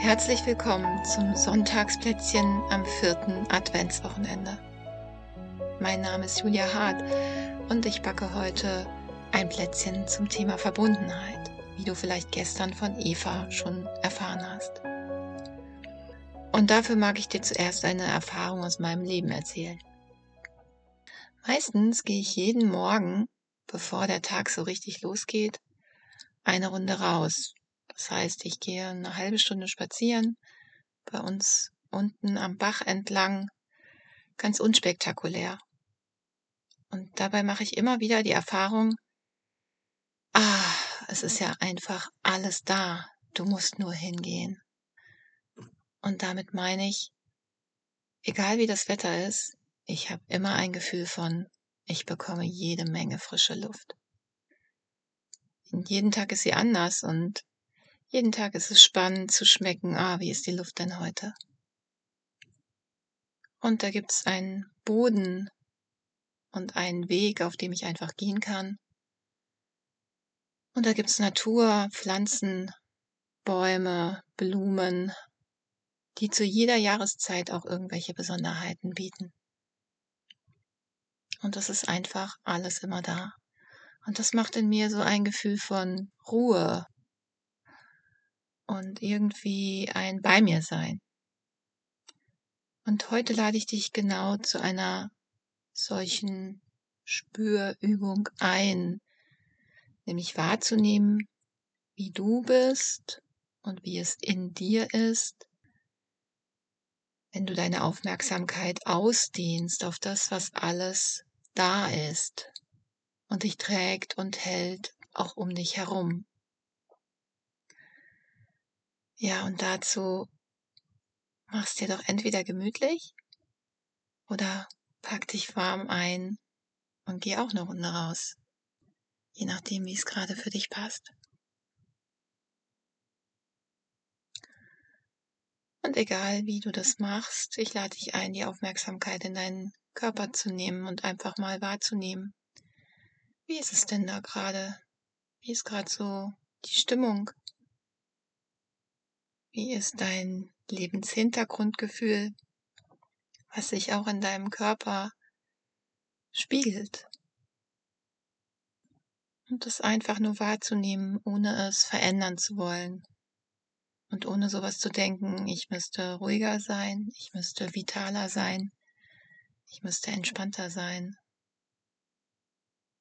Herzlich willkommen zum Sonntagsplätzchen am vierten Adventswochenende. Mein Name ist Julia Hart und ich backe heute ein Plätzchen zum Thema Verbundenheit, wie du vielleicht gestern von Eva schon erfahren hast. Und dafür mag ich dir zuerst eine Erfahrung aus meinem Leben erzählen. Meistens gehe ich jeden Morgen, bevor der Tag so richtig losgeht, eine Runde raus. Das heißt, ich gehe eine halbe Stunde spazieren, bei uns unten am Bach entlang, ganz unspektakulär. Und dabei mache ich immer wieder die Erfahrung, ah, es ist ja einfach alles da, du musst nur hingehen. Und damit meine ich, egal wie das Wetter ist, ich habe immer ein Gefühl von, ich bekomme jede Menge frische Luft. Jeden Tag ist sie anders und jeden Tag ist es spannend zu schmecken, ah, wie ist die Luft denn heute? Und da gibt es einen Boden und einen Weg, auf dem ich einfach gehen kann. Und da gibt es Natur, Pflanzen, Bäume, Blumen, die zu jeder Jahreszeit auch irgendwelche Besonderheiten bieten. Und das ist einfach alles immer da. Und das macht in mir so ein Gefühl von Ruhe und irgendwie ein Bei mir sein. Und heute lade ich dich genau zu einer solchen Spürübung ein, nämlich wahrzunehmen, wie du bist und wie es in dir ist, wenn du deine Aufmerksamkeit ausdehnst auf das, was alles da ist und dich trägt und hält auch um dich herum. Ja, und dazu machst dir doch entweder gemütlich oder pack dich warm ein und geh auch eine Runde raus. Je nachdem, wie es gerade für dich passt. Und egal, wie du das machst, ich lade dich ein, die Aufmerksamkeit in deinen Körper zu nehmen und einfach mal wahrzunehmen. Wie ist es denn da gerade? Wie ist gerade so die Stimmung? Wie ist dein Lebenshintergrundgefühl, was sich auch in deinem Körper spiegelt? Und das einfach nur wahrzunehmen, ohne es verändern zu wollen. Und ohne sowas zu denken, ich müsste ruhiger sein, ich müsste vitaler sein, ich müsste entspannter sein.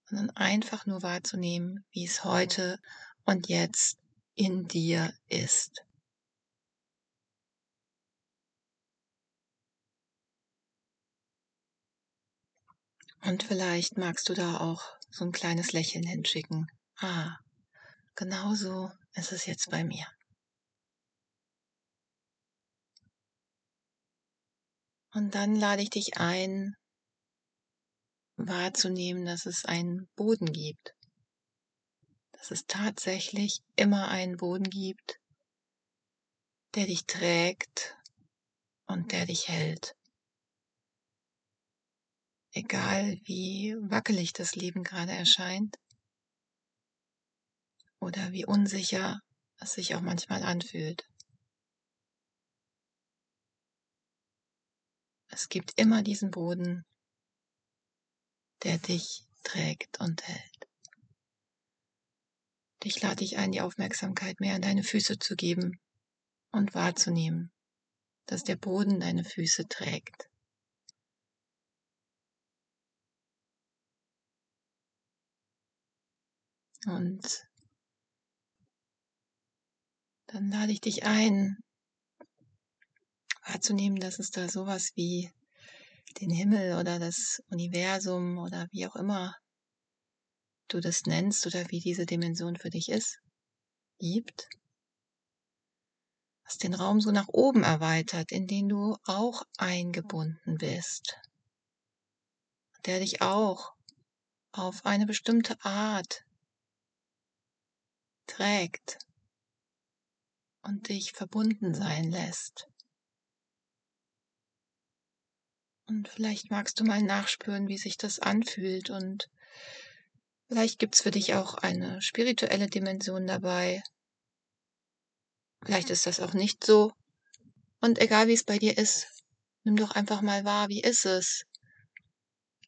Sondern einfach nur wahrzunehmen, wie es heute und jetzt in dir ist. Und vielleicht magst du da auch so ein kleines Lächeln hinschicken. Ah, genau so ist es jetzt bei mir. Und dann lade ich dich ein, wahrzunehmen, dass es einen Boden gibt. Dass es tatsächlich immer einen Boden gibt, der dich trägt und der dich hält. Egal wie wackelig das Leben gerade erscheint oder wie unsicher es sich auch manchmal anfühlt. Es gibt immer diesen Boden, der dich trägt und hält. Ich lade dich ein, die Aufmerksamkeit mehr an deine Füße zu geben und wahrzunehmen, dass der Boden deine Füße trägt. Und dann lade ich dich ein, wahrzunehmen, dass es da sowas wie den Himmel oder das Universum oder wie auch immer du das nennst oder wie diese Dimension für dich ist, gibt, was den Raum so nach oben erweitert, in den du auch eingebunden bist, der dich auch auf eine bestimmte Art trägt und dich verbunden sein lässt. Und vielleicht magst du mal nachspüren, wie sich das anfühlt und vielleicht gibt's für dich auch eine spirituelle Dimension dabei. Vielleicht ist das auch nicht so. Und egal wie es bei dir ist, nimm doch einfach mal wahr, wie ist es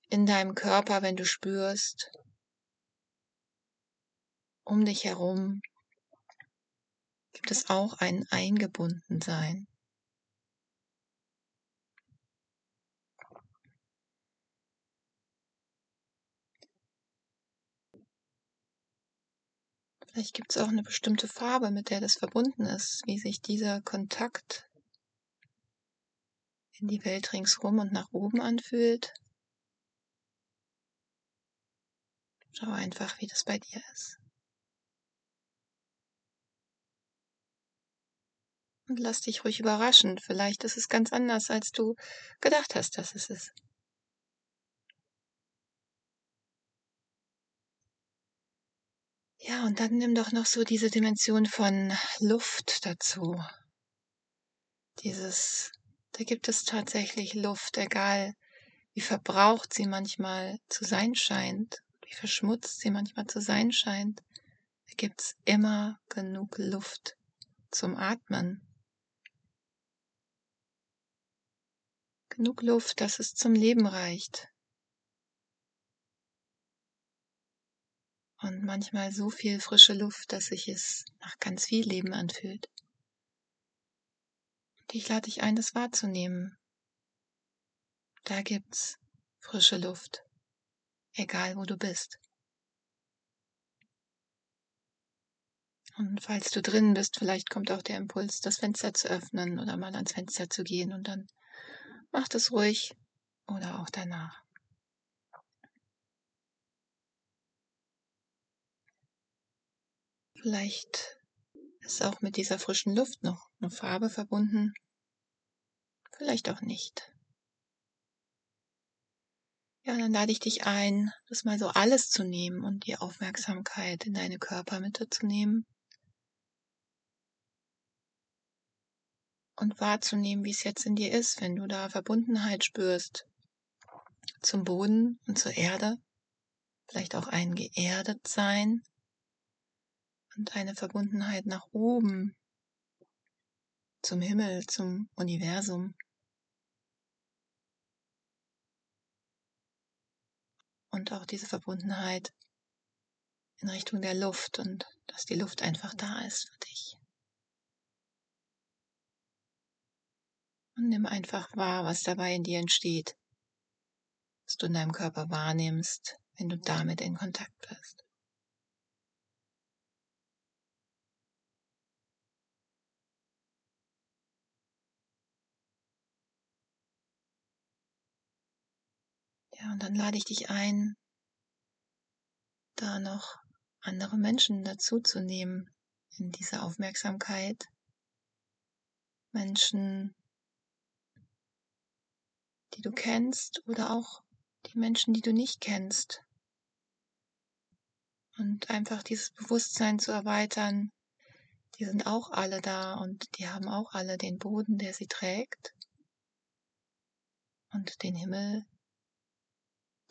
in deinem Körper, wenn du spürst, um dich herum gibt es auch ein Eingebundensein. Vielleicht gibt es auch eine bestimmte Farbe, mit der das verbunden ist, wie sich dieser Kontakt in die Welt ringsrum und nach oben anfühlt. Schau einfach, wie das bei dir ist. Und lass dich ruhig überraschen. Vielleicht ist es ganz anders, als du gedacht hast, dass es ist. Ja, und dann nimm doch noch so diese Dimension von Luft dazu. Dieses, da gibt es tatsächlich Luft, egal wie verbraucht sie manchmal zu sein scheint, wie verschmutzt sie manchmal zu sein scheint, da gibt es immer genug Luft zum Atmen. Genug Luft, dass es zum Leben reicht. und manchmal so viel frische Luft, dass sich es nach ganz viel Leben anfühlt. Und ich lade dich ein, das wahrzunehmen. Da gibt's frische Luft, egal wo du bist. Und falls du drinnen bist, vielleicht kommt auch der Impuls, das Fenster zu öffnen oder mal ans Fenster zu gehen und dann mach das ruhig oder auch danach. Vielleicht ist auch mit dieser frischen Luft noch eine Farbe verbunden. Vielleicht auch nicht. Ja, dann lade ich dich ein, das mal so alles zu nehmen und die Aufmerksamkeit in deine Körpermitte zu nehmen. Und wahrzunehmen, wie es jetzt in dir ist, wenn du da Verbundenheit spürst zum Boden und zur Erde. Vielleicht auch ein geerdet sein und eine Verbundenheit nach oben, zum Himmel, zum Universum. Und auch diese Verbundenheit in Richtung der Luft und dass die Luft einfach da ist für dich. Und nimm einfach wahr, was dabei in dir entsteht, was du in deinem Körper wahrnimmst, wenn du damit in Kontakt bist. Ja, und dann lade ich dich ein, da noch andere Menschen dazu zu nehmen in diese Aufmerksamkeit. Menschen, die du kennst oder auch die Menschen, die du nicht kennst. Und einfach dieses Bewusstsein zu erweitern, die sind auch alle da und die haben auch alle den Boden, der sie trägt und den Himmel,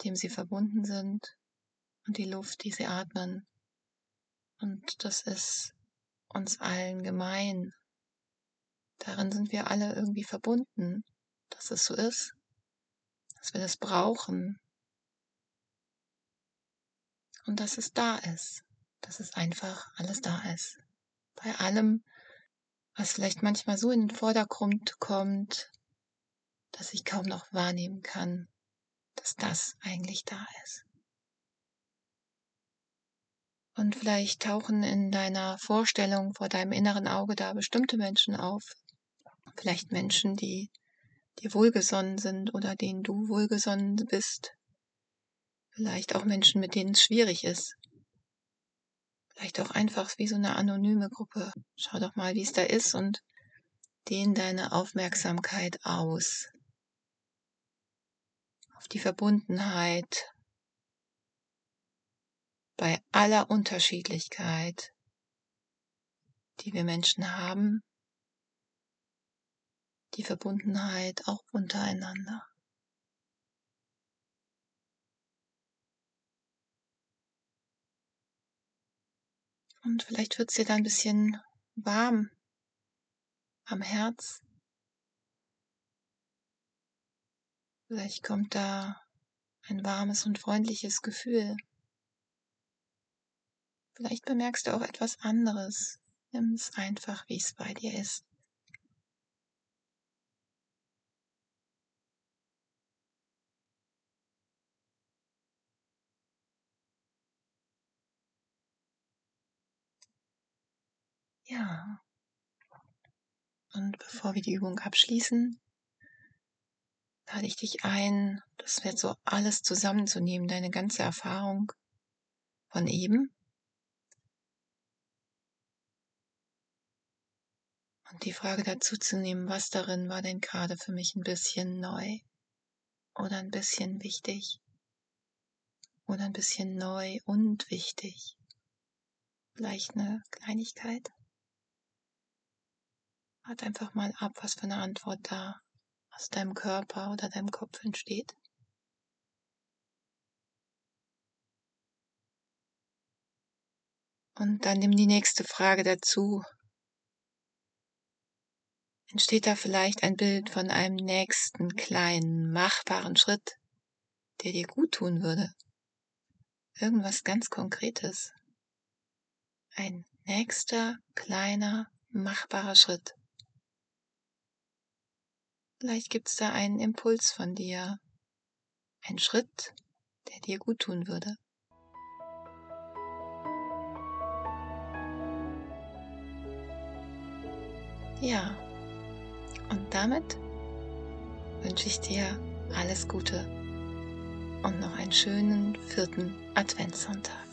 dem sie verbunden sind und die Luft, die sie atmen. Und das ist uns allen gemein. Darin sind wir alle irgendwie verbunden, dass es so ist, dass wir das brauchen und dass es da ist, dass es einfach alles da ist. Bei allem, was vielleicht manchmal so in den Vordergrund kommt, dass ich kaum noch wahrnehmen kann, dass das eigentlich da ist. Und vielleicht tauchen in deiner Vorstellung vor deinem inneren Auge da bestimmte Menschen auf. Vielleicht Menschen, die dir wohlgesonnen sind oder denen du wohlgesonnen bist. Vielleicht auch Menschen, mit denen es schwierig ist. Vielleicht auch einfach wie so eine anonyme Gruppe. Schau doch mal, wie es da ist und dehn deine Aufmerksamkeit aus auf die Verbundenheit bei aller Unterschiedlichkeit, die wir Menschen haben, die Verbundenheit auch untereinander. Und vielleicht wird es dir dann ein bisschen warm am Herz. Vielleicht kommt da ein warmes und freundliches Gefühl. Vielleicht bemerkst du auch etwas anderes. Nimm es einfach, wie es bei dir ist. Ja. Und bevor wir die Übung abschließen, lade ich dich ein, das wird so alles zusammenzunehmen, deine ganze Erfahrung von eben. Und die Frage dazu zu nehmen, was darin war denn gerade für mich ein bisschen neu oder ein bisschen wichtig oder ein bisschen neu und wichtig. Vielleicht eine Kleinigkeit. Wart einfach mal ab, was für eine Antwort da aus deinem Körper oder deinem Kopf entsteht. Und dann nimm die nächste Frage dazu. Entsteht da vielleicht ein Bild von einem nächsten kleinen, machbaren Schritt, der dir gut tun würde? Irgendwas ganz Konkretes. Ein nächster, kleiner, machbarer Schritt. Vielleicht gibt es da einen Impuls von dir, einen Schritt, der dir gut tun würde. Ja, und damit wünsche ich dir alles Gute und noch einen schönen vierten Adventssonntag.